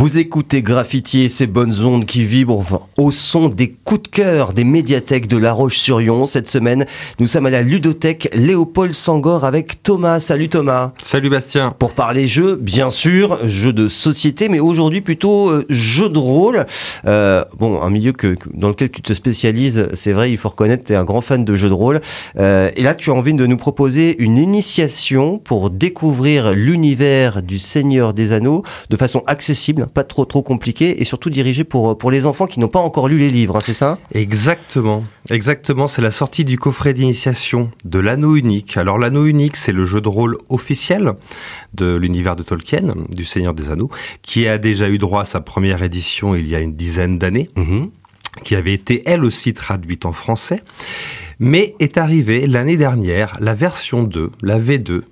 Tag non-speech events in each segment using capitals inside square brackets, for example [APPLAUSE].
Vous écoutez Graffitier, ces bonnes ondes qui vibrent au son des coups de cœur des médiathèques de La Roche-sur-Yon. Cette semaine, nous sommes à la ludothèque Léopold Sangor avec Thomas. Salut Thomas. Salut Bastien. Pour parler jeux, bien sûr, jeux de société, mais aujourd'hui plutôt euh, jeux de rôle. Euh, bon, un milieu que, dans lequel tu te spécialises, c'est vrai, il faut reconnaître, tu es un grand fan de jeux de rôle. Euh, et là, tu as envie de nous proposer une initiation pour découvrir l'univers du Seigneur des Anneaux de façon accessible, pas trop trop compliquée, et surtout dirigée pour, pour les enfants qui n'ont pas encore lu les livres, hein, c'est ça Exactement. Exactement, c'est la sortie du coffret d'initiation de l'anneau unique. Alors l'anneau unique, c'est le jeu de rôle officiel de l'univers de Tolkien, du Seigneur des Anneaux, qui a déjà eu droit à sa première édition il y a une dizaine d'années, Mhm. qui avait été elle aussi traduite en français, mais est arrivée l'année dernière la version 2, la V2,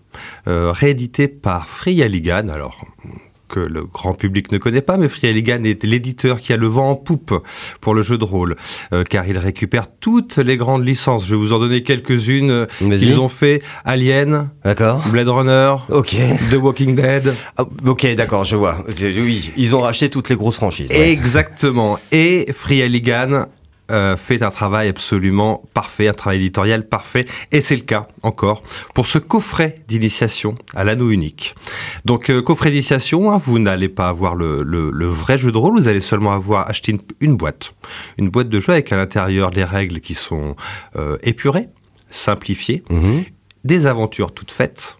euh, rééditée par Free Alligan. Alors que le grand public ne connaît pas, mais Free Alligan est l'éditeur qui a le vent en poupe pour le jeu de rôle, euh, car il récupère toutes les grandes licences. Je vais vous en donner quelques-unes euh, qu'ils ont fait. Alien, D'accord. Blade Runner, Ok. The Walking Dead. Ah, ok, d'accord, je vois. Oui, ils ont racheté toutes les grosses franchises. ouais. Exactement. Et Free Alligan euh, fait un travail absolument parfait, un travail éditorial parfait, et c'est le cas encore pour ce coffret d'initiation à l'anneau unique. Donc euh, coffret d'initiation, hein, vous n'allez pas avoir le, le- le vrai jeu de rôle, vous allez seulement avoir acheté une, une boîte, une boîte de jeu avec à l'intérieur des règles qui sont euh, épurées, simplifiées, Mhm. des aventures toutes faites,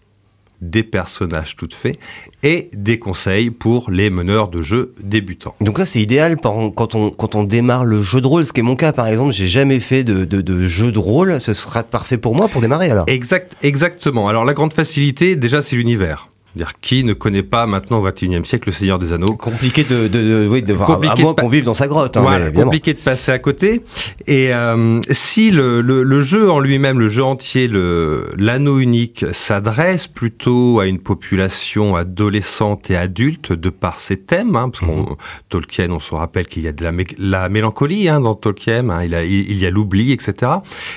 des personnages toutes faits et des conseils pour les meneurs de jeux débutants. Donc là, c'est idéal quand on, quand on démarre le jeu de rôle, ce qui est mon cas par exemple. J'ai jamais fait de, de, de jeu de rôle. Ce sera parfait pour moi pour démarrer alors. Exact, exactement. Alors la grande facilité, déjà, c'est l'univers. C'est-à-dire, qui ne connaît pas maintenant au XXIe siècle le Seigneur des Anneaux Compliqué de, de, de, oui, de voir, à moins qu'on vive dans sa grotte. Hein, Voilà, mais compliqué de passer à côté. Et euh, si le, le, le jeu en lui-même, le jeu entier, le l'anneau unique, s'adresse plutôt à une population adolescente et adulte de par ses thèmes, hein, parce qu'on Tolkien, on se rappelle qu'il y a de la, mé- la mélancolie hein, dans Tolkien, hein, il, a- il, il y a l'oubli, etc.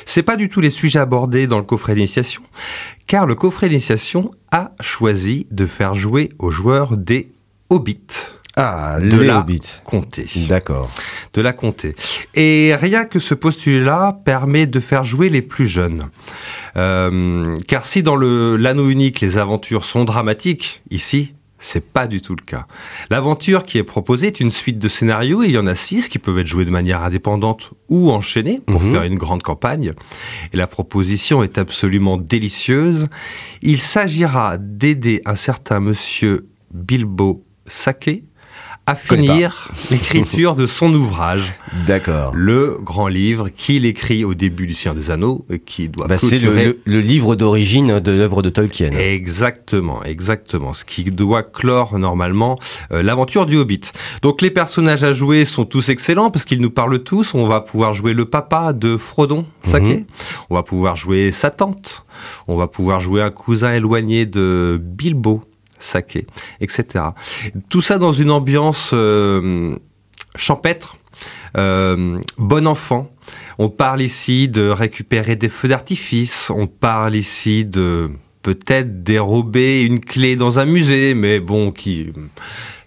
C'est pas du tout les sujets abordés dans le coffret d'initiation, car le coffret d'initiation a choisi de faire jouer aux joueurs des hobbits Ah, de les la hobbits. comté D'accord. de la comté. Et rien que ce postulat permet de faire jouer les plus jeunes. Euh, car si dans le l'anneau unique les aventures sont dramatiques, ici c'est pas du tout le cas. L'aventure qui est proposée est une suite de scénarios. Il y en a six qui peuvent être joués de manière indépendante ou enchaînés pour Mhm. faire une grande campagne. Et la proposition est absolument délicieuse. Il s'agira d'aider un certain monsieur Bilbo Sake à finir l'écriture de son ouvrage, [LAUGHS] D'accord. le grand livre qu'il écrit au début du Seigneur des Anneaux, et qui doit Bah, c'est le, clôturer le- le livre d'origine de l'œuvre de Tolkien. Exactement, exactement. Ce qui doit clore normalement euh, l'aventure du Hobbit. Donc les personnages à jouer sont tous excellents parce qu'ils nous parlent tous. On va pouvoir jouer le papa de Frodon, Saké. Mhm. On va pouvoir jouer sa tante. On va pouvoir jouer un cousin éloigné de Bilbo, Saké, etc. Tout ça dans une ambiance euh, champêtre. Euh, bon enfant. On parle ici de récupérer des feux d'artifice. On parle ici de peut-être dérober une clé dans un musée, mais bon, qui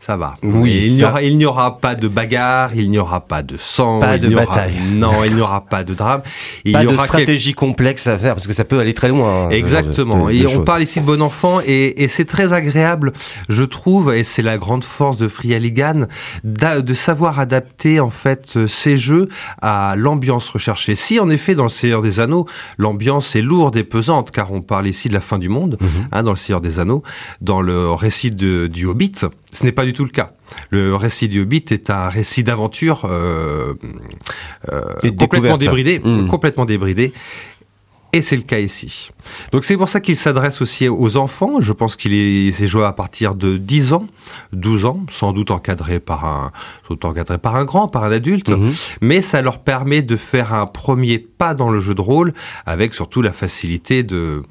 ça va. Oui, Et il n'y ça- aura, il n'y aura pas de bagarre, il n'y aura pas de sang, Pas il de aura- bataille. non, il n'y aura pas de drame. Il Pas y de aura quel- stratégie complexe à faire parce que ça peut aller très loin. hein, de- Exactement. de- et de on choses. parle ici de bon enfant et, et c'est très agréable, je trouve, et c'est la grande force de Free Alligan, d'a- de savoir adapter en fait euh, ces jeux à l'ambiance recherchée. Si en effet dans le Seigneur des Anneaux, l'ambiance est lourde et pesante, car on parle ici de la fin du monde, Mhm. hein, dans le Seigneur des Anneaux, dans le récit de- du Hobbit, ce n'est pas du tout le cas. Le récit du Hobbit est un récit d'aventure euh, euh, complètement découverte. débridé, Mm. complètement débridé. Et c'est le cas ici. Donc c'est pour ça qu'il s'adresse aussi aux enfants. Je pense qu'il est, c'est joué à partir de 10 ans, 12 ans, sans doute encadré par un, encadré par un grand, par un adulte. Mhm. Mais ça leur permet de faire un premier pas dans le jeu de rôle avec surtout la facilité de,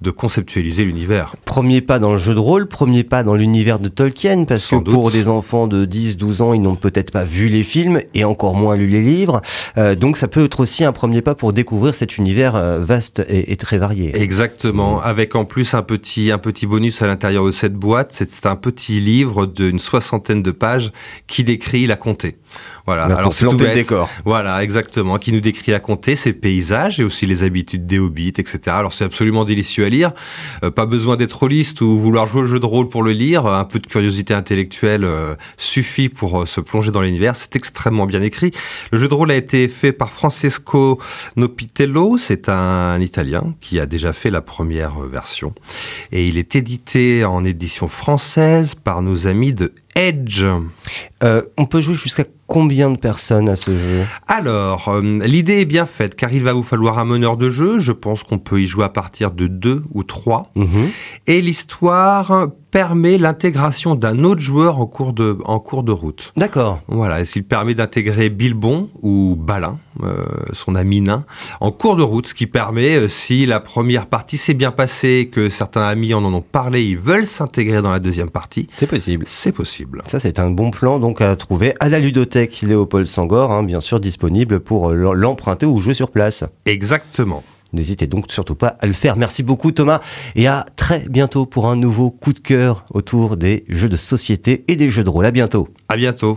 de conceptualiser l'univers. Premier pas dans le jeu de rôle, premier pas dans l'univers de Tolkien, parce Sans que pour des enfants de 10-12 ans, ils n'ont peut-être pas vu les films et encore moins lu les livres. Euh, donc ça peut être aussi un premier pas pour découvrir cet univers euh, vaste et, et très varié. Exactement, avec en plus un petit, un petit bonus à l'intérieur de cette boîte, c'est un petit livre d'une soixantaine de pages qui décrit la comté. Voilà, Là, pour c'est tout le décor. Voilà, exactement, qui nous décrit la comté, ses paysages et aussi les habitudes des hobbits, etc. Alors c'est absolument délicieux à lire. Euh, pas besoin d'être rôliste ou vouloir jouer au jeu de rôle pour le lire. Un peu de curiosité intellectuelle euh, suffit pour euh, se plonger dans l'univers. C'est extrêmement bien écrit. Le jeu de rôle a été fait par Francesco Nopitello. C'est un Italien qui a déjà fait la première version. Et il est édité en édition française par nos amis de Edge. On peut jouer jusqu'à combien de personnes à ce jeu? Alors, euh, l'idée est bien faite car il va vous falloir un meneur de jeu. Je pense qu'on peut y jouer à partir de deux ou trois. Mhm. Et l'histoire permet l'intégration d'un autre joueur en cours de, en cours de route. D'accord. Voilà, et s'il permet d'intégrer Bilbon ou Balin, euh, son ami nain, en cours de route, ce qui permet, euh, si la première partie s'est bien passée, que certains amis en en ont parlé, ils veulent s'intégrer dans la deuxième partie, C'est possible. c'est possible. Ça, c'est un bon plan donc à trouver à la ludothèque Léopold Sangor, hein, bien sûr disponible pour euh, l'emprunter ou jouer sur place. Exactement. N'hésitez donc surtout pas à le faire. Merci beaucoup Thomas et à très bientôt pour un nouveau coup de cœur autour des jeux de société et des jeux de rôle. À bientôt. À bientôt.